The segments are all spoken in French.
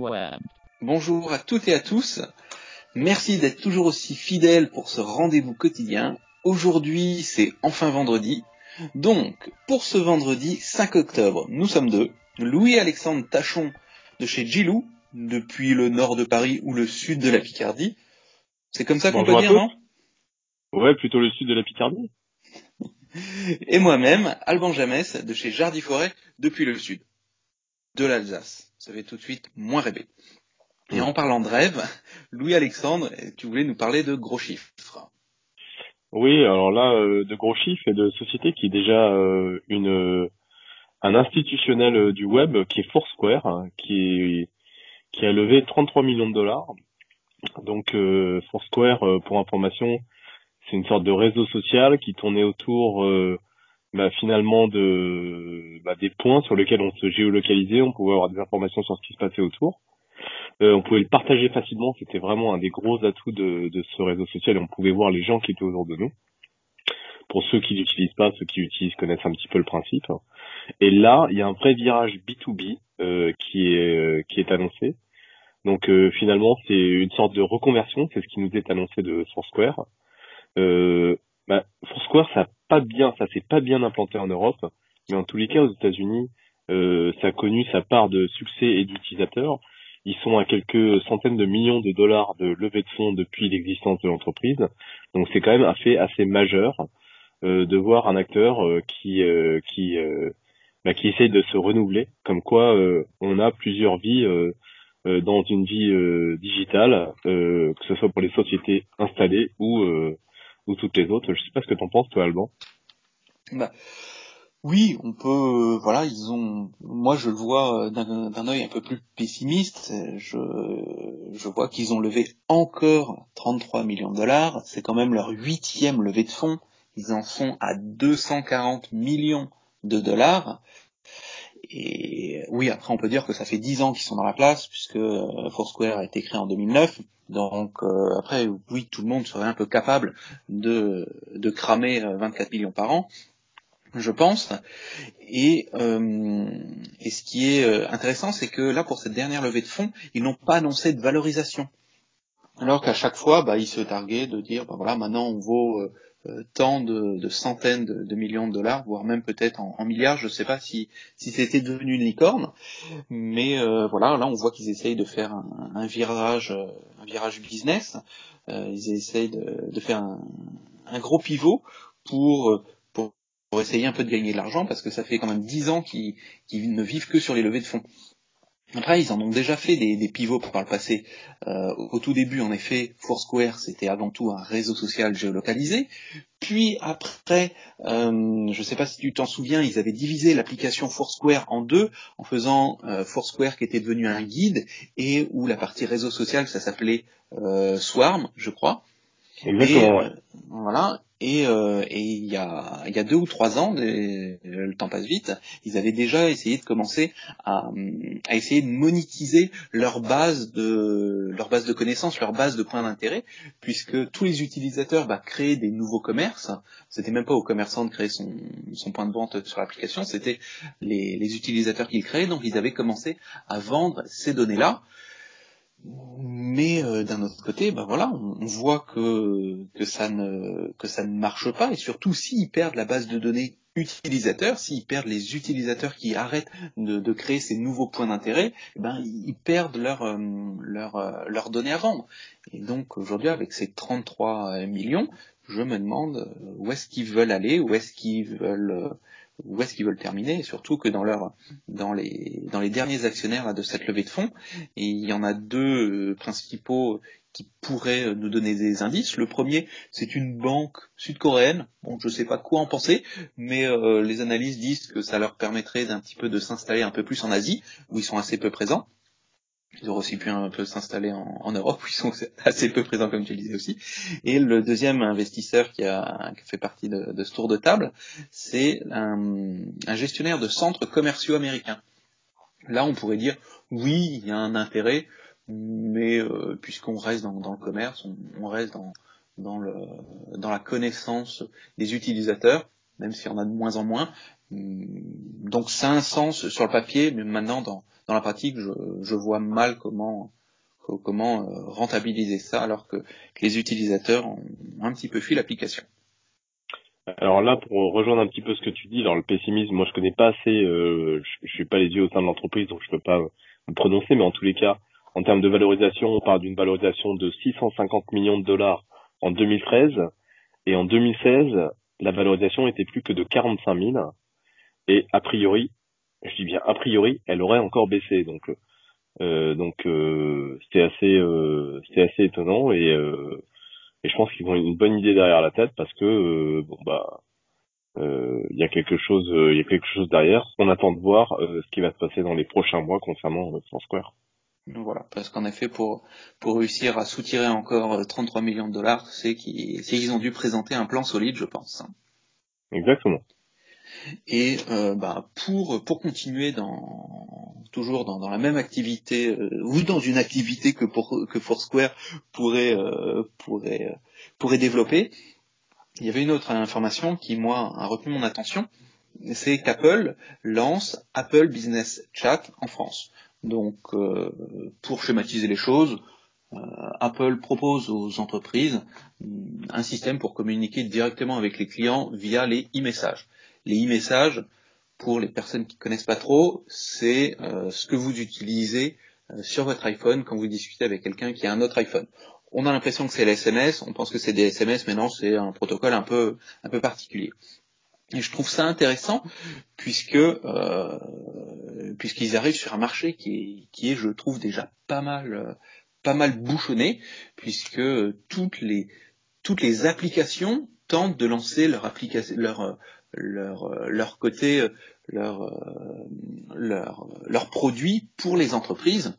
web. Bonjour à toutes et à tous. Merci d'être toujours aussi fidèles pour ce rendez-vous quotidien. Aujourd'hui, c'est enfin vendredi. Donc, pour ce vendredi 5 octobre, nous sommes deux. Louis-Alexandre Tachon de chez Gilou, depuis le nord de Paris ou le sud de la Picardie. C'est comme ça qu'on peut dire, non? Ouais, plutôt le sud de la Picardie. Et moi-même, Alban Jamès, de chez Jardy Forêt, depuis le sud de l'Alsace. Ça fait tout de suite moins rêver. Et en parlant de rêve, Louis-Alexandre, tu voulais nous parler de gros chiffres. Oui, alors là, euh, de gros chiffres et de société qui est déjà euh, une un institutionnel du web qui est Foursquare, hein, qui qui a levé 33 millions de dollars. Donc euh, Foursquare, pour information, c'est une sorte de réseau social qui tournait autour bah, finalement de bah, des points sur lesquels on se géolocalisait, on pouvait avoir des informations sur ce qui se passait autour. Euh, on pouvait le partager facilement, c'était vraiment un des gros atouts de, de, ce réseau social et on pouvait voir les gens qui étaient autour de nous. Pour ceux qui l'utilisent pas, ceux qui l'utilisent connaissent un petit peu le principe. Et là, il y a un vrai virage B2B euh, qui est euh, qui est annoncé. Donc euh, finalement, c'est une sorte de reconversion, c'est ce qui nous est annoncé de Foursquare. Euh, bah, Foursquare, ça pas bien, ça s'est pas bien implanté en Europe, mais en tous les cas, aux États-Unis, euh, ça a connu sa part de succès et d'utilisateurs. Ils sont à quelques centaines de millions de dollars de levée de fonds depuis l'existence de l'entreprise. Donc c'est quand même un fait assez majeur euh, de voir un acteur euh, qui euh, qui euh, bah, qui essaye de se renouveler, comme quoi on a plusieurs vies dans une vie digitale, que ce soit pour les sociétés installées ou ou toutes les autres. Je sais pas ce que t'en penses, toi, Alban. Bah, oui, on peut. Euh, voilà, ils ont. Moi, je le vois euh, d'un œil un peu plus pessimiste. Je, je vois qu'ils ont levé encore 33 millions de dollars. C'est quand même leur huitième levée de fonds. Ils en sont à 240 millions de dollars. Et oui, après on peut dire que ça fait 10 ans qu'ils sont dans la place, puisque euh, Foursquare a été créé en 2009. Donc euh, après, oui, tout le monde serait un peu capable de, de cramer 24 euh, millions par an, je pense. Et, et ce qui est intéressant, c'est que là, pour cette dernière levée de fonds, ils n'ont pas annoncé de valorisation. Alors qu'à chaque fois, bah, ils se targuaient de dire, bah, voilà, maintenant on vaut euh, tant de, centaines de, millions de dollars, voire même peut-être en, milliards. Je ne sais pas si, si c'était devenu une licorne, mais euh, voilà, là on voit qu'ils essayent de faire un, virage, un virage business. Euh, ils essayent de, faire un, gros pivot pour, pour, essayer un peu de gagner de l'argent, parce que ça fait quand même dix ans qu'ils ne vivent que sur les levées de fonds. Après, ils en ont déjà fait des, pivots par le passé. Euh, au tout début, en effet, Foursquare, c'était avant tout un réseau social géolocalisé. Puis après, euh, je ne sais pas si tu t'en souviens, ils avaient divisé l'application Foursquare en deux, en faisant euh, Foursquare qui était devenu un guide, et où la partie réseau social, ça s'appelait Swarm, je crois. Exactement. voilà. Et, euh, et il, y a, il y a deux ou trois ans, le temps passe vite, ils avaient déjà essayé de commencer à, à essayer de monétiser leur base de leur base de connaissances, leur base de points d'intérêt, puisque tous les utilisateurs bah, créaient des nouveaux commerces. C'était même pas aux commerçants de créer son, son point de vente sur l'application, c'était les, les utilisateurs qui le créaient. Donc ils avaient commencé à vendre ces données-là mais euh, d'un autre côté, ben voilà, on, voit que, que, ça ne, que ça ne marche pas, et surtout s'ils perdent la base de données utilisateurs, s'ils perdent les utilisateurs qui arrêtent de, créer ces nouveaux points d'intérêt, eh ben ils perdent leurs euh, leur, euh, leur données à vendre. Et donc aujourd'hui, avec ces 33 millions, je me demande où est-ce qu'ils veulent aller, où est-ce qu'ils veulent où est-ce qu'ils veulent terminer, et surtout que dans les derniers actionnaires de cette levée de fonds, il y en a deux euh, principaux qui pourraient nous donner des indices. Le premier, c'est une banque sud-coréenne. Bon, je ne sais pas quoi en penser, mais euh, les analystes disent que ça leur permettrait d'un petit peu de s'installer un peu plus en Asie, où ils sont assez peu présents. Ils auraient aussi pu un peu s'installer en, Europe, où ils sont assez peu présents, comme tu le disais aussi. Et le deuxième investisseur qui a, fait partie de, ce tour de table, c'est un, gestionnaire de centres commerciaux américains. Là, on pourrait dire, oui, il y a un intérêt, mais euh, puisqu'on reste dans, le commerce, on, reste dans, dans, le, dans la connaissance des utilisateurs, même s'il y en a de moins en moins, donc ça a un sens sur le papier, mais maintenant dans, dans la pratique, je, je vois mal comment comment euh, rentabiliser ça alors que, les utilisateurs ont un petit peu fui l'application. Alors là, pour rejoindre un petit peu ce que tu dis, dans le pessimisme, moi je connais pas assez, euh, je, je suis pas les yeux au sein de l'entreprise, donc je peux pas me prononcer, mais en tous les cas, en termes de valorisation, on parle d'une valorisation de 650 millions de dollars en 2013, et en 2016, la valorisation était plus que de 45 000, et a priori, je dis bien a priori, elle aurait encore baissé, donc euh, donc euh, c'est assez euh, c'est assez étonnant et et je pense qu'ils ont une bonne idée derrière la tête parce que bon bah il y a quelque chose il y a quelque chose derrière. On attend de voir ce qui va se passer dans les prochains mois concernant Square. Voilà, parce qu'en effet, pour pour réussir à soutirer encore 33 millions de dollars, c'est qu'ils ont dû présenter un plan solide, je pense. Exactement. Et euh, bah, pour continuer dans toujours dans, la même activité euh, ou dans une activité que Foursquare pourrait euh, pourrait développer, il y avait une autre information qui moi a retenu mon attention, c'est qu'Apple lance Apple Business Chat en France. Donc pour schématiser les choses, Apple propose aux entreprises un système pour communiquer directement avec les clients via les e-messages. Les e-messages, pour les personnes qui ne connaissent pas trop, c'est euh, ce que vous utilisez euh, sur votre iPhone quand vous discutez avec quelqu'un qui a un autre iPhone. On a l'impression que c'est les SMS, on pense que c'est des SMS, mais non, c'est un protocole un peu, un peu particulier. Et je trouve ça intéressant puisque euh, puisqu'ils arrivent sur un marché qui est, qui est, je trouve déjà pas mal, pas mal bouchonné, puisque toutes les toutes les applications tentent de lancer leur application, leur, euh, leur côté, euh, leur, euh, leur, leurs produits pour les entreprises.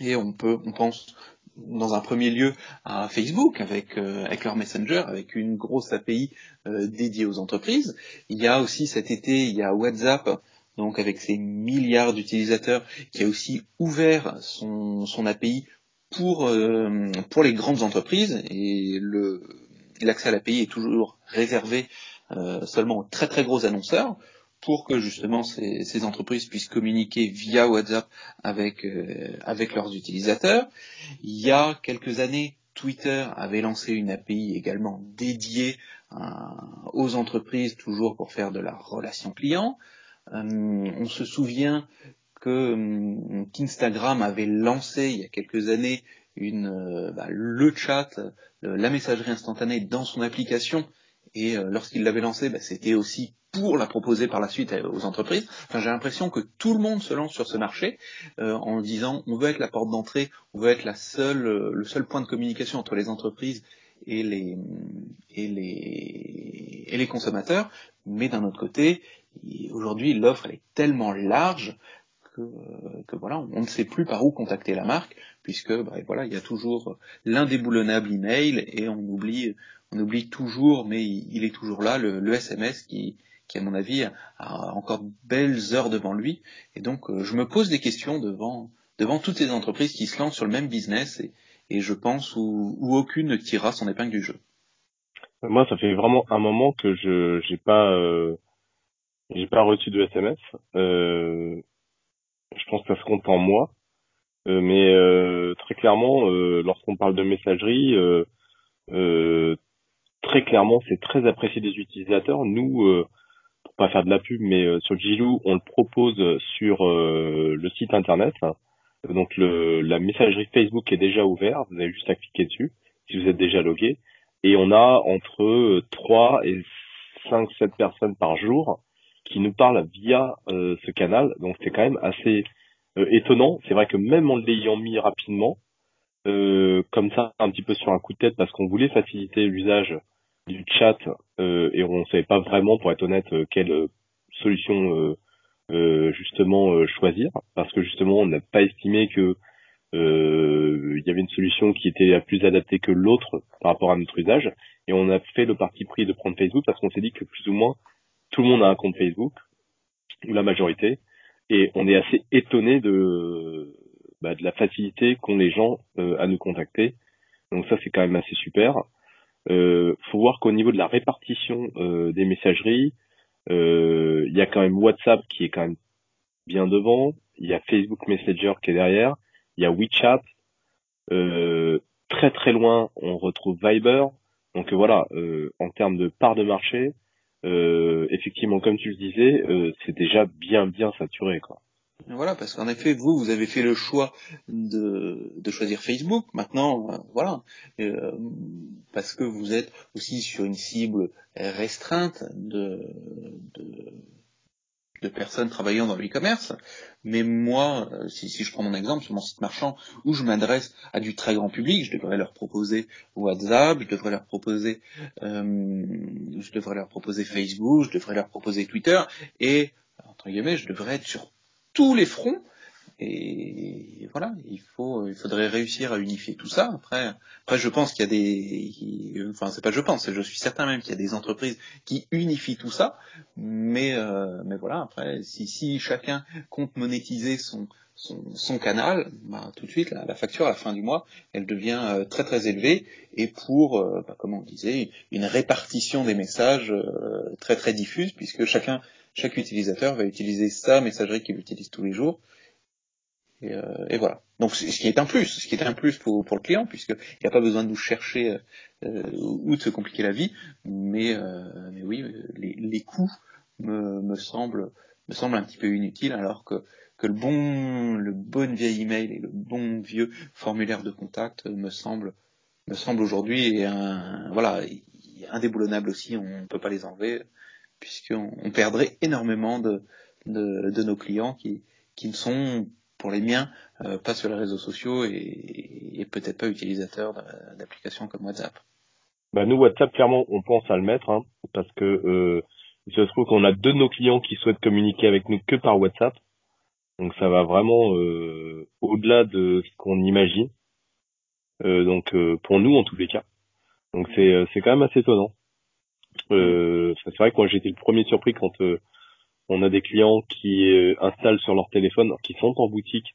Et on peut, on pense dans un premier lieu à Facebook avec, avec leur Messenger, avec une grosse API dédiée aux entreprises. Il y a aussi cet été, il y a WhatsApp, donc avec ses milliards d'utilisateurs, qui a aussi ouvert son, son API pour, pour les grandes entreprises et le, l'accès à l'API est toujours réservé euh, seulement aux très très gros annonceurs pour que justement ces, entreprises puissent communiquer via WhatsApp avec, euh, avec leurs utilisateurs. Il y a quelques années, Twitter avait lancé une API également dédiée euh, aux entreprises, toujours pour faire de la relation client. on se souvient que qu'Instagram avait lancé il y a quelques années une, bah, le chat, la messagerie instantanée dans son application et euh, lorsqu'il l'avait lancé, bah, c'était aussi pour la proposer par la suite aux entreprises. J'ai l'impression que tout le monde se lance sur ce marché euh, en disant on veut être la porte d'entrée, on veut être euh, le seul point de communication entre les entreprises et les consommateurs. Mais d'un autre côté, aujourd'hui, l'offre est tellement large que, que, voilà, on ne sait plus par où contacter la marque, puisque bah, voilà, il y a toujours l'indéboulonnable email et on oublie on oublie toujours, mais il, est toujours là, le, SMS qui, qui, à mon avis, a encore belles heures devant lui. Et donc, euh, je me pose des questions devant, devant toutes ces entreprises qui se lancent sur le même business et, je pense où, où, aucune ne tirera son épingle du jeu. Moi, ça fait vraiment un moment que je j'ai pas euh, j'ai pas reçu de SMS. Euh, je pense que ça se compte en moi. Euh, mais euh, très clairement, lorsqu'on parle de messagerie, très clairement, c'est très apprécié des utilisateurs. Nous, euh, pour pas faire de la pub, mais euh, sur Gilou, on le propose sur euh, le site internet. Donc le, la messagerie Facebook est déjà ouverte, vous avez juste à cliquer dessus si vous êtes déjà logué. Et on a entre 3 et 5, 7 personnes par jour qui nous parlent via ce canal. Donc c'est quand même assez étonnant. C'est vrai que même en l'ayant mis rapidement, comme ça, un petit peu sur un coup de tête, parce qu'on voulait faciliter l'usage du chat euh, et on ne savait pas vraiment, pour être honnête, euh, quelle euh, solution justement choisir. Parce que justement on n'a pas estimé que il y avait une solution qui était la plus adaptée que l'autre par rapport à notre usage. Et on a fait le parti pris de prendre Facebook parce qu'on s'est dit que plus ou moins tout le monde a un compte Facebook ou la majorité et on est assez étonné de bah, de la facilité qu'ont les gens à nous contacter donc ça c'est quand même assez super euh, faut voir qu'au niveau de la répartition euh, des messageries, Il y a quand même WhatsApp qui est quand même bien devant. Il y a Facebook Messenger qui est derrière. Il y a WeChat. très très loin, on retrouve Viber. Donc voilà, en termes de part de marché, effectivement, comme tu le disais, c'est déjà bien bien saturé quoi. Voilà, parce qu'en effet, vous, vous avez fait le choix de, de choisir Facebook. Maintenant, euh, voilà, euh, parce que vous êtes aussi sur une cible restreinte de, de, de personnes travaillant dans le e-commerce. Mais moi, euh, si, si, je prends mon exemple sur mon site marchand, où je m'adresse à du très grand public, je devrais leur proposer WhatsApp, je devrais leur proposer, euh, je devrais leur proposer Facebook, je devrais leur proposer Twitter, et entre guillemets, je devrais être sur tous les fronts. Et voilà, il faut, il faudrait réussir à unifier tout ça. Après, après, je pense qu'il y a des, enfin, c'est pas je pense, je suis certain même qu'il y a des entreprises qui unifient tout ça. Mais, euh, mais voilà, après, si, si chacun compte monétiser son, son, son canal, bah, tout de suite, la, facture à la fin du mois, elle devient euh, très très élevée. Et pour, euh, bah, comme on disait, une répartition des messages très très diffuse, puisque chacun chaque utilisateur va utiliser sa messagerie qu'il utilise tous les jours. Et, euh, et, voilà. Donc ce qui est un plus, ce qui est un plus pour, pour le client, puisqu'il n'y a pas besoin de nous chercher euh, ou de se compliquer la vie, mais, euh, mais oui, les, les coûts me, me, semblent, me semblent un petit peu inutiles, alors que, que le bon le bon vieil email et le bon vieux formulaire de contact me semble me semble aujourd'hui un voilà indéboulonnable aussi, on ne peut pas les enlever puisqu'on on perdrait énormément de, de, de, nos clients qui, qui ne sont, pour les miens, euh, pas sur les réseaux sociaux et, peut-être pas utilisateurs d'applications comme WhatsApp. Bah nous, WhatsApp, clairement, on pense à le mettre, hein, parce que euh, il se trouve qu'on a deux de nos clients qui souhaitent communiquer avec nous que par WhatsApp. Donc ça va vraiment euh, au-delà de ce qu'on imagine. Euh, donc euh, pour nous en tous les cas. Donc c'est c'est quand même assez étonnant. C'est vrai que moi j'ai été le premier surpris quand on a des clients qui euh, installent sur leur téléphone, qui sont en boutique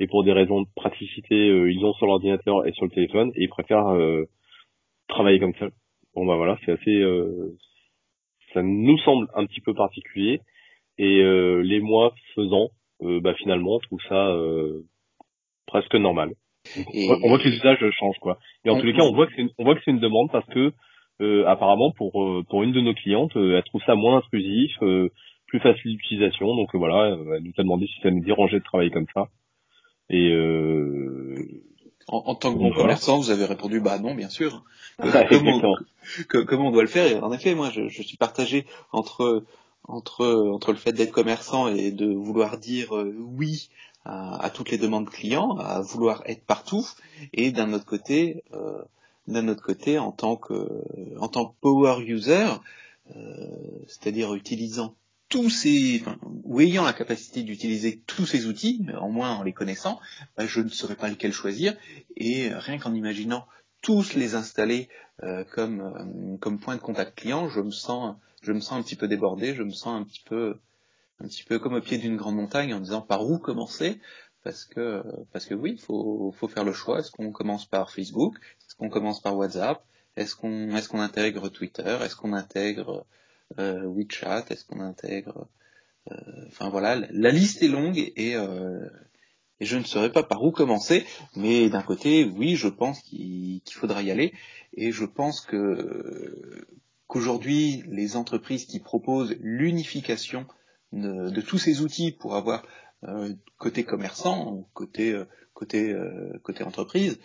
et pour des raisons de praticité, ils ont sur l'ordinateur et sur le téléphone et ils préfèrent travailler comme ça. Bon bah voilà, c'est assez, ça nous semble un petit peu particulier et les mois faisant, bah finalement on trouve ça presque normal. On voit que les usages changent quoi. Et en tous les cas, on voit que c'est on voit que c'est une demande parce que euh, apparemment pour euh, pour une de nos clientes, euh, elle trouve ça moins intrusif, plus facile d'utilisation. Donc voilà, elle nous a demandé si ça nous dérangeait de travailler comme ça. Et en, en, tant que bon commerçant, vous avez répondu bah non, bien sûr. comment, comment on doit le faire et En effet, moi, je, je, suis partagé entre entre entre le fait d'être commerçant et de vouloir dire oui à, à, toutes les demandes clients, à vouloir être partout, et d'un autre côté, euh, d'un autre côté, en tant que, en tant que power user, euh, c'est-à-dire utilisant tous ces, enfin, ou ayant la capacité d'utiliser tous ces outils, mais au moins en les connaissant, bah, je ne saurais pas lequel choisir, et rien qu'en imaginant tous les installer euh, comme, euh, comme point de contact client, je me sens, je me sens un petit peu débordé, je me sens un petit peu, un petit peu comme au pied d'une grande montagne en disant par où commencer, parce que, parce que oui, il faut, faut faire le choix. Est-ce qu'on commence par Facebook? Est-ce qu'on commence par WhatsApp? Est-ce qu'on est-ce qu'on intègre Twitter? Est-ce qu'on intègre euh, WeChat Est-ce qu'on intègre euh, Enfin voilà, la, liste est longue et, euh, et je ne saurais pas par où commencer. Mais d'un côté, oui, je pense qu'il faudra y aller et je pense que qu'aujourd'hui les entreprises qui proposent l'unification de, tous ces outils pour avoir euh, côté commerçant, côté euh, côté euh, côté entreprise,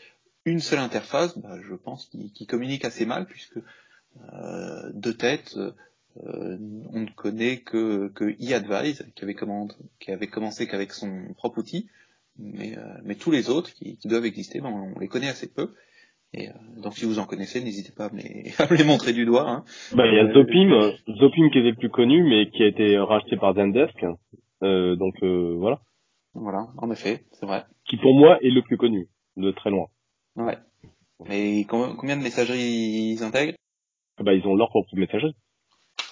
une seule interface, bah, je pense qu'il communique assez mal puisque euh, de tête, euh, on ne connaît que, que eAdvise qui avait, qui avait commencé qu'avec son propre outil, mais, euh, mais tous les autres qui, qui doivent exister, ben, on les connaît assez peu. Et euh, donc si vous en connaissez, n'hésitez pas à me, les, à me, les, montrer du doigt. Hein. Bah, il y a Zopim, Zopim qui est le plus connu, mais qui a été racheté par Zendesk. Donc voilà. Voilà, en effet, c'est vrai. Qui pour moi est le plus connu, de très loin. Ouais. Mais combien de messageries ils intègrent? Ah Bah ils ont leur propre messagerie.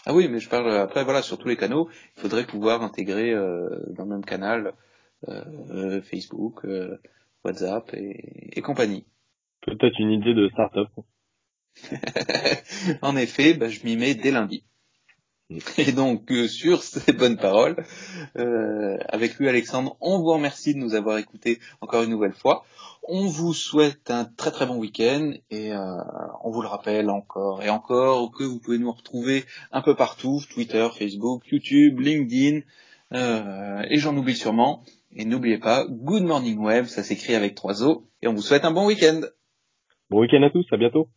Ah oui, mais je parle après voilà sur tous les canaux, il faudrait pouvoir intégrer euh, dans le même canal euh, Facebook, euh, WhatsApp et, et compagnie. Peut-être une idée de start-up. en effet, bah, je m'y mets dès lundi. Et donc, euh, sur ces bonnes paroles, euh, avec lui, Alexandre, on vous remercie de nous avoir écoutés encore une nouvelle fois. On vous souhaite un très très bon week-end et euh, on vous le rappelle encore et encore que vous pouvez nous retrouver un peu partout, Twitter, Facebook, YouTube, LinkedIn, euh, et j'en oublie sûrement. Et n'oubliez pas, Good Morning Web, ça s'écrit avec trois O, et on vous souhaite un bon week-end. Bon week-end à tous, à bientôt.